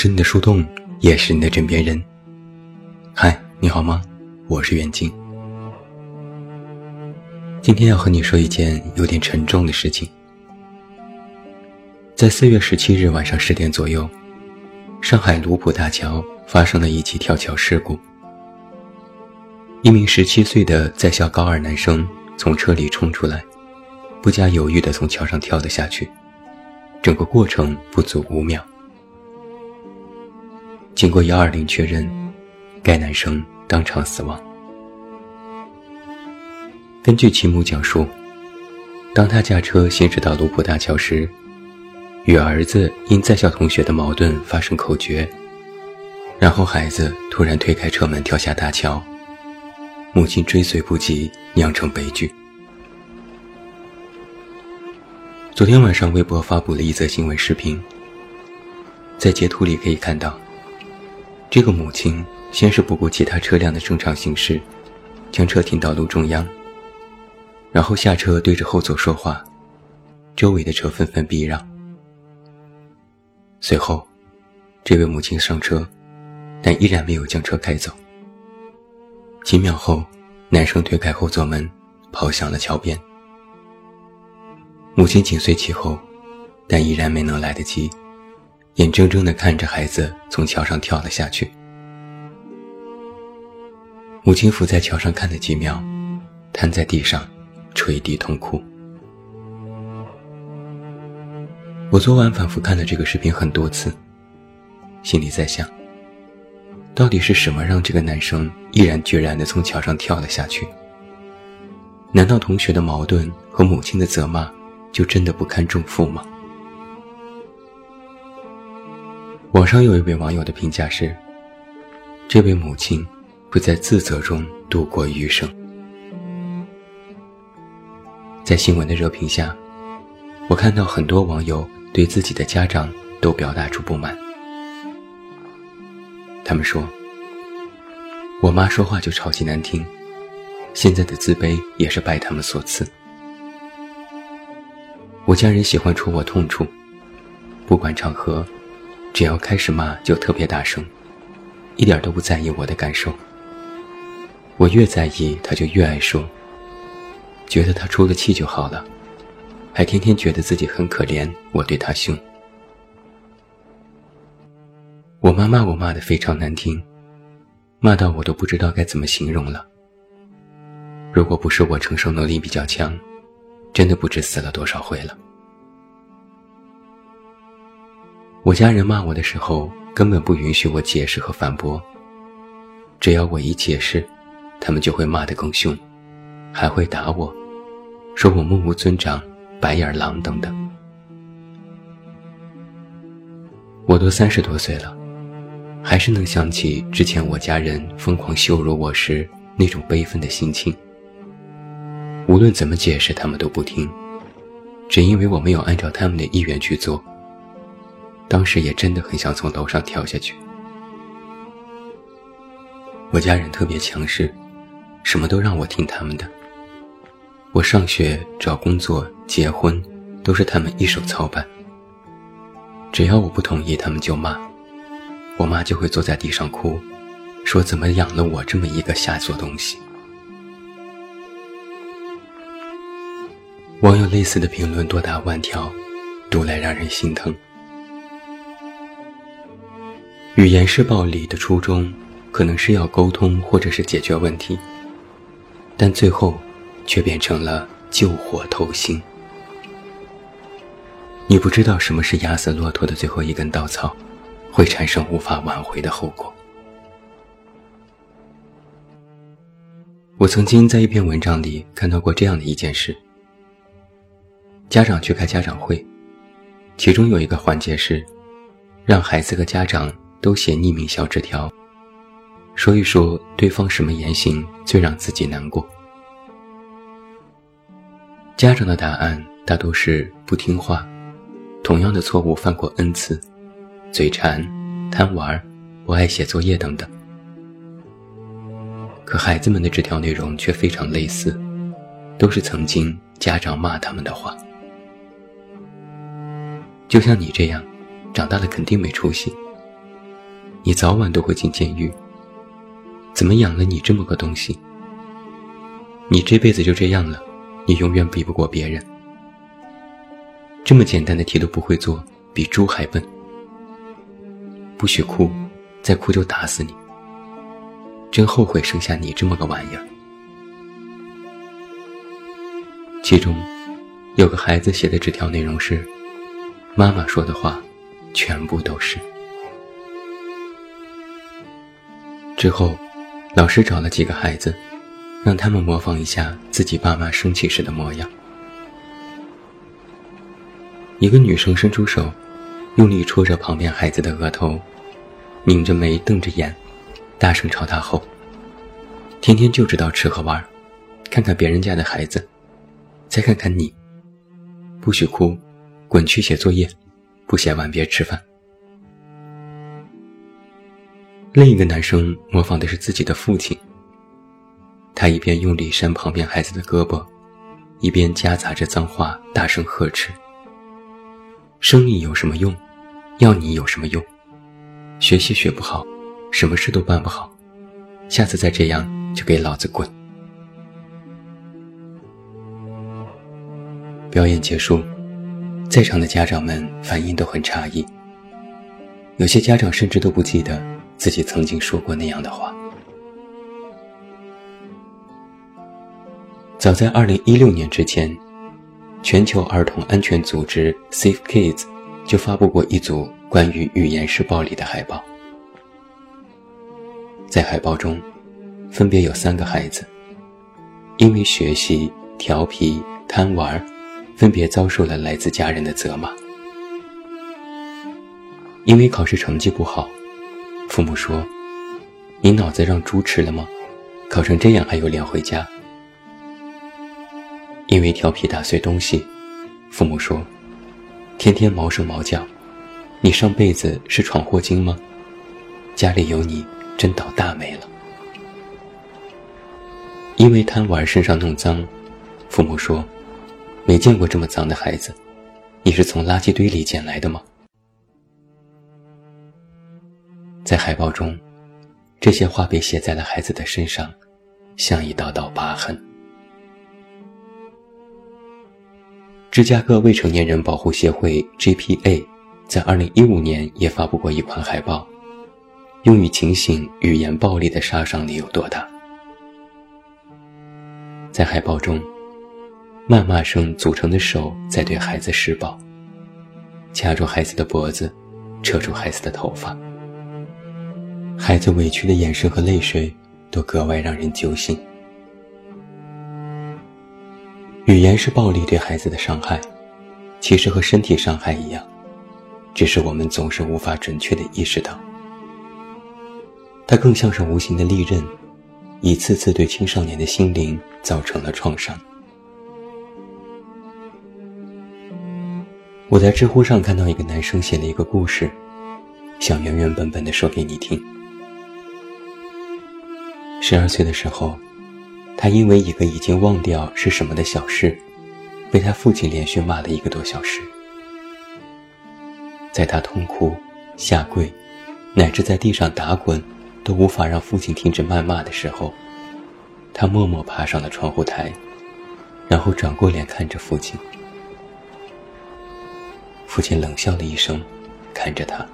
是你的树洞，也是你的枕边人。嗨，你好吗？我是远近。今天要和你说一件有点沉重的事情。在四月十七日晚上十点左右，上海卢浦大桥发生了一起跳桥事故。一名十七岁的在校高二男生从车里冲出来，不加犹豫地从桥上跳了下去，整个过程不足五秒。经过幺二零确认，该男生当场死亡。根据其母讲述，当他驾车行驶到卢浦大桥时，与儿子因在校同学的矛盾发生口角，然后孩子突然推开车门跳下大桥，母亲追随不及，酿成悲剧。昨天晚上，微博发布了一则新闻视频，在截图里可以看到。这个母亲先是不顾其他车辆的正常行驶，将车停到路中央，然后下车对着后座说话，周围的车纷纷避让。随后，这位母亲上车，但依然没有将车开走。几秒后，男生推开后座门，跑向了桥边。母亲紧随其后，但依然没能来得及。眼睁睁地看着孩子从桥上跳了下去，母亲伏在桥上看了几秒，瘫在地上，垂地痛哭。我昨晚反复看了这个视频很多次，心里在想：到底是什么让这个男生毅然决然地从桥上跳了下去？难道同学的矛盾和母亲的责骂就真的不堪重负吗？网上有一位网友的评价是：这位母亲不在自责中度过余生。在新闻的热评下，我看到很多网友对自己的家长都表达出不满。他们说：“我妈说话就超级难听，现在的自卑也是拜他们所赐。我家人喜欢戳我痛处，不管场合。”只要开始骂，就特别大声，一点都不在意我的感受。我越在意，他就越爱说，觉得他出了气就好了，还天天觉得自己很可怜。我对他凶，我妈骂我骂的非常难听，骂到我都不知道该怎么形容了。如果不是我承受能力比较强，真的不知死了多少回了。我家人骂我的时候，根本不允许我解释和反驳。只要我一解释，他们就会骂得更凶，还会打我，说我目无尊长、白眼狼等等。我都三十多岁了，还是能想起之前我家人疯狂羞辱我时那种悲愤的心情。无论怎么解释，他们都不听，只因为我没有按照他们的意愿去做。当时也真的很想从楼上跳下去。我家人特别强势，什么都让我听他们的。我上学、找工作、结婚，都是他们一手操办。只要我不同意，他们就骂。我妈就会坐在地上哭，说怎么养了我这么一个下作东西。网友类似的评论多达万条，读来让人心疼。语言是暴力的初衷，可能是要沟通或者是解决问题，但最后却变成了救火偷心。你不知道什么是压死骆驼的最后一根稻草，会产生无法挽回的后果。我曾经在一篇文章里看到过这样的一件事：家长去开家长会，其中有一个环节是让孩子和家长。都写匿名小纸条，说一说对方什么言行最让自己难过。家长的答案大多是不听话，同样的错误犯过 n 次，嘴馋、贪玩、不爱写作业等等。可孩子们的纸条内容却非常类似，都是曾经家长骂他们的话。就像你这样，长大了肯定没出息。你早晚都会进监狱。怎么养了你这么个东西？你这辈子就这样了，你永远比不过别人。这么简单的题都不会做，比猪还笨。不许哭，再哭就打死你。真后悔生下你这么个玩意儿。其中，有个孩子写的纸条内容是：“妈妈说的话，全部都是。”之后，老师找了几个孩子，让他们模仿一下自己爸妈生气时的模样。一个女生伸出手，用力戳着旁边孩子的额头，拧着眉，瞪着眼。大声朝他吼：“天天就知道吃喝玩，看看别人家的孩子，再看看你。不许哭，滚去写作业，不写完别吃饭。”另一个男生模仿的是自己的父亲，他一边用力扇旁边孩子的胳膊，一边夹杂着脏话大声呵斥：“生你有什么用？要你有什么用？学习学不好。”什么事都办不好，下次再这样就给老子滚！表演结束，在场的家长们反应都很诧异，有些家长甚至都不记得自己曾经说过那样的话。早在2016年之前，全球儿童安全组织 Safe Kids 就发布过一组关于语言式暴力的海报。在海报中，分别有三个孩子，因为学习调皮贪玩，分别遭受了来自家人的责骂。因为考试成绩不好，父母说：“你脑子让猪吃了吗？考成这样还有脸回家？”因为调皮打碎东西，父母说：“天天毛手毛脚，你上辈子是闯祸精吗？家里有你。”真倒大霉了！因为贪玩身上弄脏，父母说：“没见过这么脏的孩子，你是从垃圾堆里捡来的吗？”在海报中，这些话被写在了孩子的身上，像一道道疤痕。芝加哥未成年人保护协会 （GPA） 在2015年也发布过一款海报。用于警醒语言暴力的杀伤力有多大？在海报中，谩骂声组成的手在对孩子施暴，掐住孩子的脖子，扯住孩子的头发，孩子委屈的眼神和泪水都格外让人揪心。语言是暴力对孩子的伤害，其实和身体伤害一样，只是我们总是无法准确的意识到。它更像是无形的利刃，一次次对青少年的心灵造成了创伤。我在知乎上看到一个男生写了一个故事，想原原本本的说给你听。十二岁的时候，他因为一个已经忘掉是什么的小事，被他父亲连续骂了一个多小时。在他痛哭、下跪，乃至在地上打滚。都无法让父亲停止谩骂的时候，他默默爬上了窗户台，然后转过脸看着父亲。父亲冷笑了一声，看着他。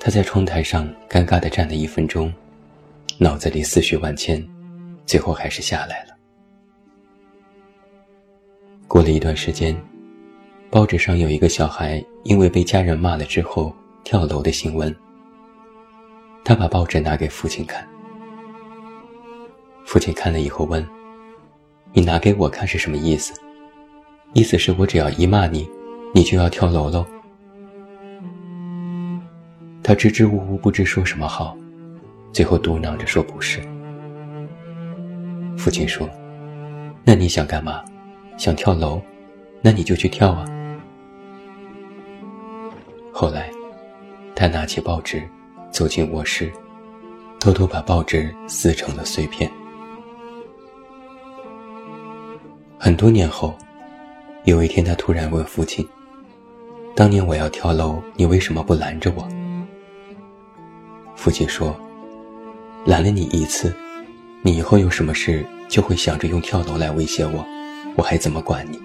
他在窗台上尴尬地站了一分钟，脑子里思绪万千，最后还是下来了。过了一段时间，报纸上有一个小孩因为被家人骂了之后跳楼的新闻。他把报纸拿给父亲看，父亲看了以后问：“你拿给我看是什么意思？意思是我只要一骂你，你就要跳楼喽？”他支支吾吾，不知说什么好，最后嘟囔着说：“不是。”父亲说：“那你想干嘛？想跳楼？那你就去跳啊。”后来，他拿起报纸。走进卧室，偷偷把报纸撕成了碎片。很多年后，有一天，他突然问父亲：“当年我要跳楼，你为什么不拦着我？”父亲说：“拦了你一次，你以后有什么事就会想着用跳楼来威胁我，我还怎么管你？”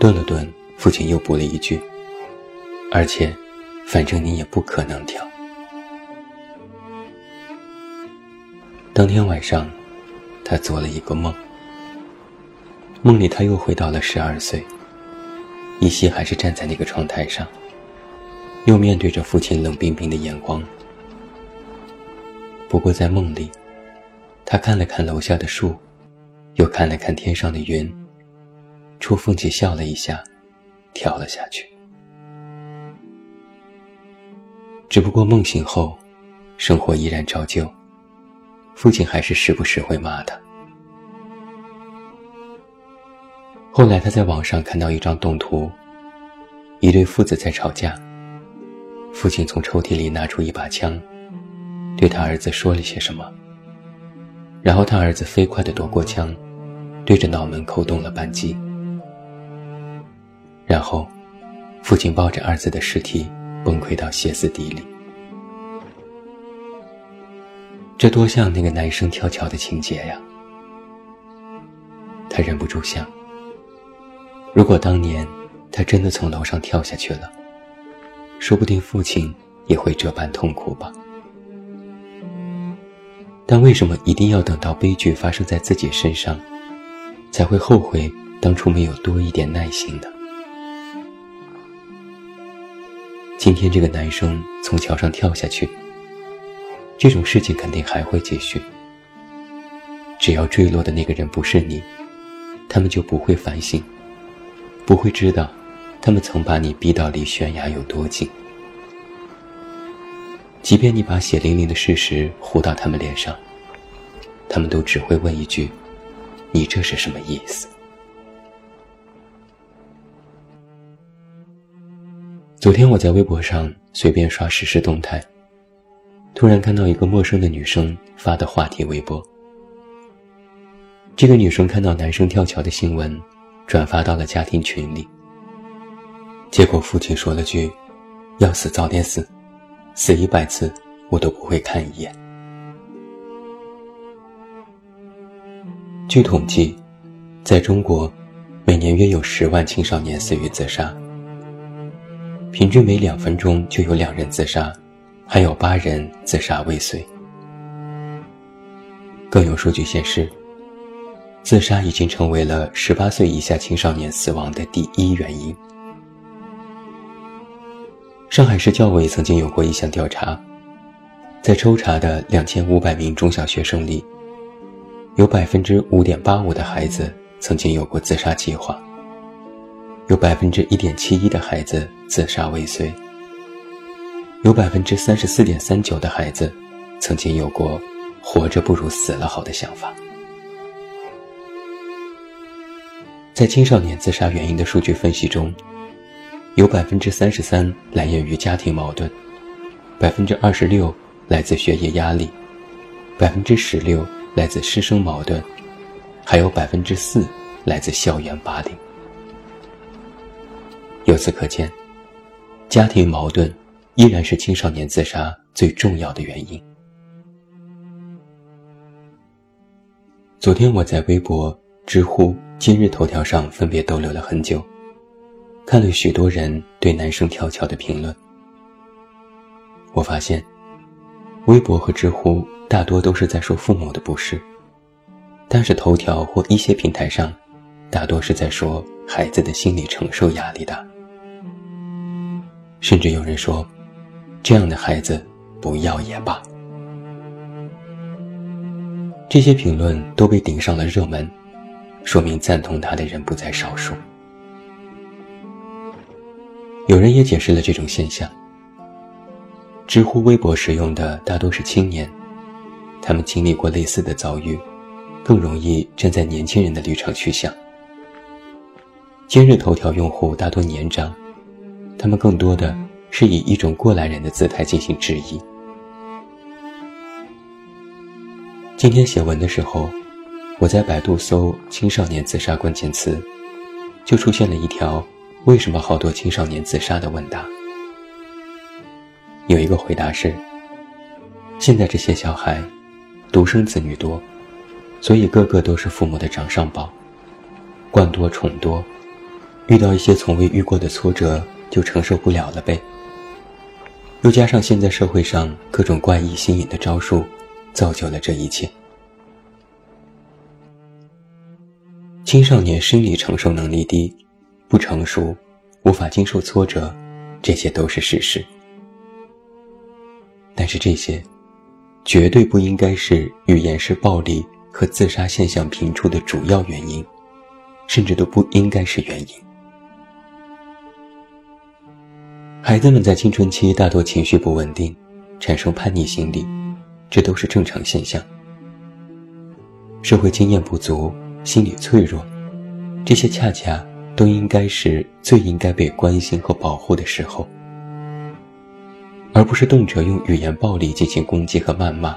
顿了顿，父亲又补了一句：“而且，反正你也不可能跳。”当天晚上，他做了一个梦。梦里他又回到了十二岁，依稀还是站在那个窗台上，又面对着父亲冷冰冰的眼光。不过在梦里，他看了看楼下的树，又看了看天上的云，出风起笑了一下，跳了下去。只不过梦醒后，生活依然照旧。父亲还是时不时会骂他。后来他在网上看到一张动图，一对父子在吵架。父亲从抽屉里拿出一把枪，对他儿子说了些什么。然后他儿子飞快地夺过枪，对着脑门扣动了扳机。然后，父亲抱着儿子的尸体崩溃到歇斯底里。这多像那个男生跳桥的情节呀！他忍不住想：如果当年他真的从楼上跳下去了，说不定父亲也会这般痛苦吧。但为什么一定要等到悲剧发生在自己身上，才会后悔当初没有多一点耐心呢？今天这个男生从桥上跳下去。这种事情肯定还会继续。只要坠落的那个人不是你，他们就不会反省，不会知道，他们曾把你逼到离悬崖有多近。即便你把血淋淋的事实糊到他们脸上，他们都只会问一句：“你这是什么意思？”昨天我在微博上随便刷实时动态。突然看到一个陌生的女生发的话题微博。这个女生看到男生跳桥的新闻，转发到了家庭群里。结果父亲说了句：“要死早点死，死一百次我都不会看一眼。”据统计，在中国，每年约有十万青少年死于自杀，平均每两分钟就有两人自杀。还有八人自杀未遂。更有数据显示，自杀已经成为了十八岁以下青少年死亡的第一原因。上海市教委曾经有过一项调查，在抽查的两千五百名中小学生里，有百分之五点八五的孩子曾经有过自杀计划，有百分之一点七一的孩子自杀未遂。有百分之三十四点三九的孩子，曾经有过“活着不如死了好”的想法。在青少年自杀原因的数据分析中，有百分之三十三来源于家庭矛盾，百分之二十六来自学业压力，百分之十六来自师生矛盾，还有百分之四来自校园霸凌。由此可见，家庭矛盾。依然是青少年自杀最重要的原因。昨天我在微博、知乎、今日头条上分别逗留了很久，看了许多人对男生跳桥的评论。我发现，微博和知乎大多都是在说父母的不是，但是头条或一些平台上，大多是在说孩子的心理承受压力大，甚至有人说。这样的孩子，不要也罢。这些评论都被顶上了热门，说明赞同他的人不在少数。有人也解释了这种现象：知乎、微博使用的大多是青年，他们经历过类似的遭遇，更容易站在年轻人的立场去想。今日头条用户大多年长，他们更多的。是以一种过来人的姿态进行质疑。今天写文的时候，我在百度搜“青少年自杀”关键词，就出现了一条“为什么好多青少年自杀”的问答。有一个回答是：现在这些小孩，独生子女多，所以个个都是父母的掌上宝，惯多宠多，遇到一些从未遇过的挫折就承受不了了呗。又加上现在社会上各种怪异新颖的招数，造就了这一切。青少年生理承受能力低，不成熟，无法经受挫折，这些都是事实。但是这些，绝对不应该是语言式暴力和自杀现象频出的主要原因，甚至都不应该是原因。孩子们在青春期大多情绪不稳定，产生叛逆心理，这都是正常现象。社会经验不足。心理脆弱，这些恰恰都应该是最应该被关心和保护的时候，而不是动辄用语言暴力进行攻击和谩骂。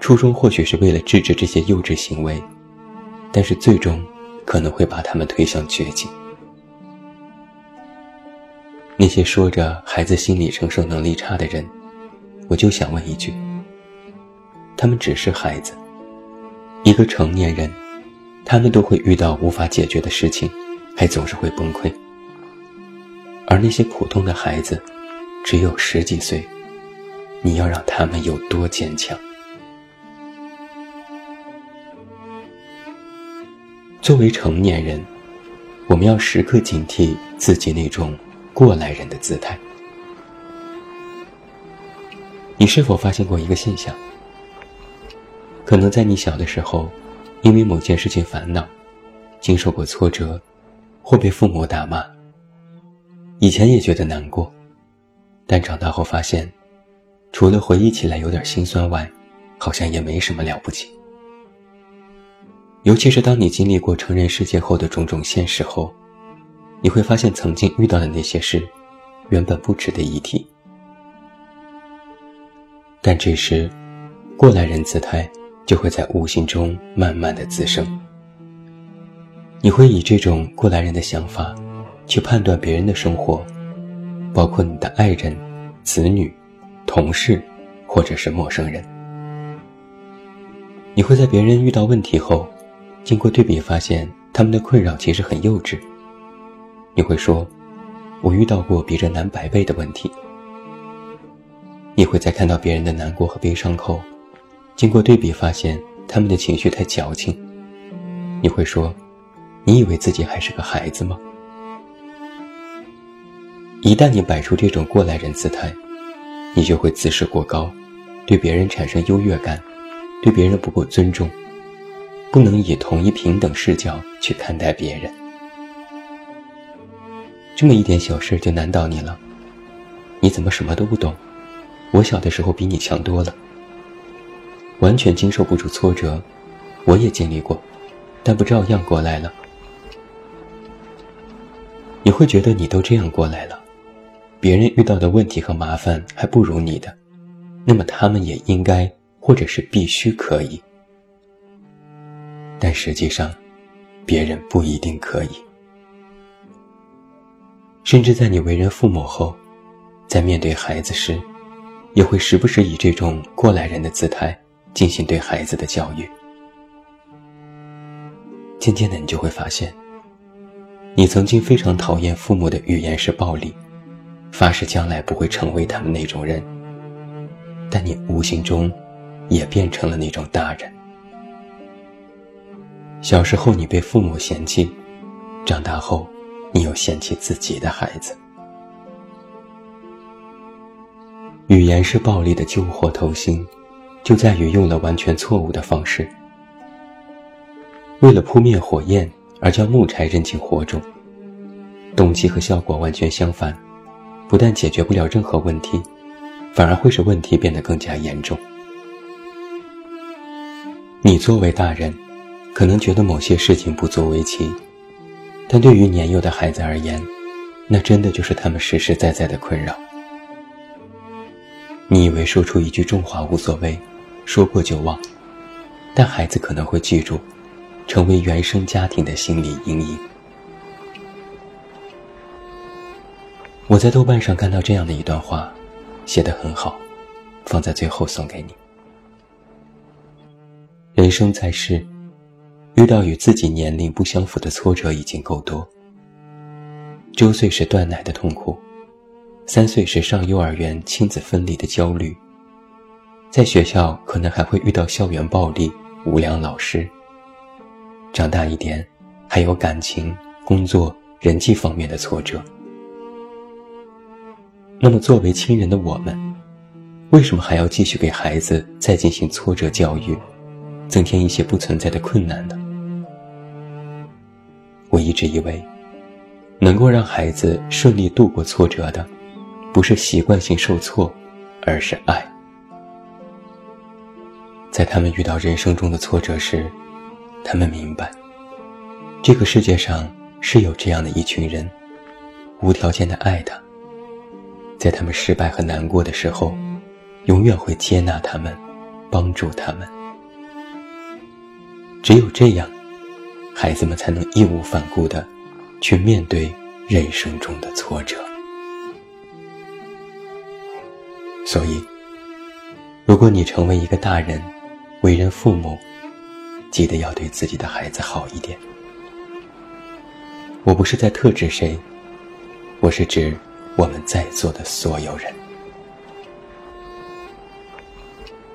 初衷或许是为了制止这些幼稚行为，但是最终可能会把他们推向绝境。那些说着孩子心理承受能力差的人，我就想问一句：他们只是孩子？一个成年人，他们都会遇到无法解决的事情，还总是会崩溃。而那些普通的孩子，只有十几岁，你要让他们有多坚强？作为成年人，我们要时刻警惕自己那种过来人的姿态。你是否发现过一个现象？可能在你小的时候，因为某件事情烦恼，经受过挫折，或被父母打骂。以前也觉得难过，但长大后发现，除了回忆起来有点心酸外，好像也没什么了不起。尤其是当你经历过成人世界后的种种现实后，你会发现曾经遇到的那些事，原本不值得一提。但这时，过来人姿态。就会在无形中慢慢的滋生。你会以这种过来人的想法，去判断别人的生活，包括你的爱人、子女、同事，或者是陌生人。你会在别人遇到问题后，经过对比发现他们的困扰其实很幼稚。你会说：“我遇到过比这难百倍的问题。”你会在看到别人的难过和悲伤后。经过对比，发现他们的情绪太矫情。你会说：“你以为自己还是个孩子吗？”一旦你摆出这种过来人姿态，你就会自视过高，对别人产生优越感，对别人不够尊重，不能以同一平等视角去看待别人。这么一点小事就难倒你了？你怎么什么都不懂？我小的时候比你强多了。完全经受不住挫折，我也经历过，但不照样过来了。你会觉得你都这样过来了，别人遇到的问题和麻烦还不如你的，那么他们也应该或者是必须可以。但实际上，别人不一定可以。甚至在你为人父母后，在面对孩子时，也会时不时以这种过来人的姿态。进行对孩子的教育，渐渐的，你就会发现，你曾经非常讨厌父母的语言是暴力，发誓将来不会成为他们那种人。但你无形中，也变成了那种大人。小时候你被父母嫌弃，长大后，你又嫌弃自己的孩子。语言是暴力的救火头心。就在于用了完全错误的方式，为了扑灭火焰而将木柴扔进火中，动机和效果完全相反，不但解决不了任何问题，反而会使问题变得更加严重。你作为大人，可能觉得某些事情不足为奇，但对于年幼的孩子而言，那真的就是他们实实在在的困扰。你以为说出一句重话无所谓，说过就忘，但孩子可能会记住，成为原生家庭的心理阴影。我在豆瓣上看到这样的一段话，写得很好，放在最后送给你。人生在世，遇到与自己年龄不相符的挫折已经够多。周岁时断奶的痛苦，三岁时上幼儿园亲子分离的焦虑，在学校可能还会遇到校园暴力、无良老师。长大一点，还有感情、工作、人际方面的挫折。那么，作为亲人的我们，为什么还要继续给孩子再进行挫折教育？增添一些不存在的困难呢。我一直以为，能够让孩子顺利度过挫折的，不是习惯性受挫，而是爱。在他们遇到人生中的挫折时，他们明白，这个世界上是有这样的一群人，无条件的爱他，在他们失败和难过的时候，永远会接纳他们，帮助他们。只有这样，孩子们才能义无反顾的去面对人生中的挫折。所以，如果你成为一个大人，为人父母，记得要对自己的孩子好一点。我不是在特指谁，我是指我们在座的所有人。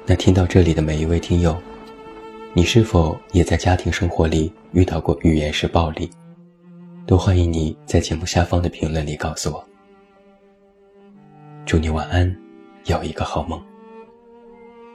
那听到这里的每一位听友。你是否也在家庭生活里遇到过语言式暴力？都欢迎你在节目下方的评论里告诉我。祝你晚安，有一个好梦。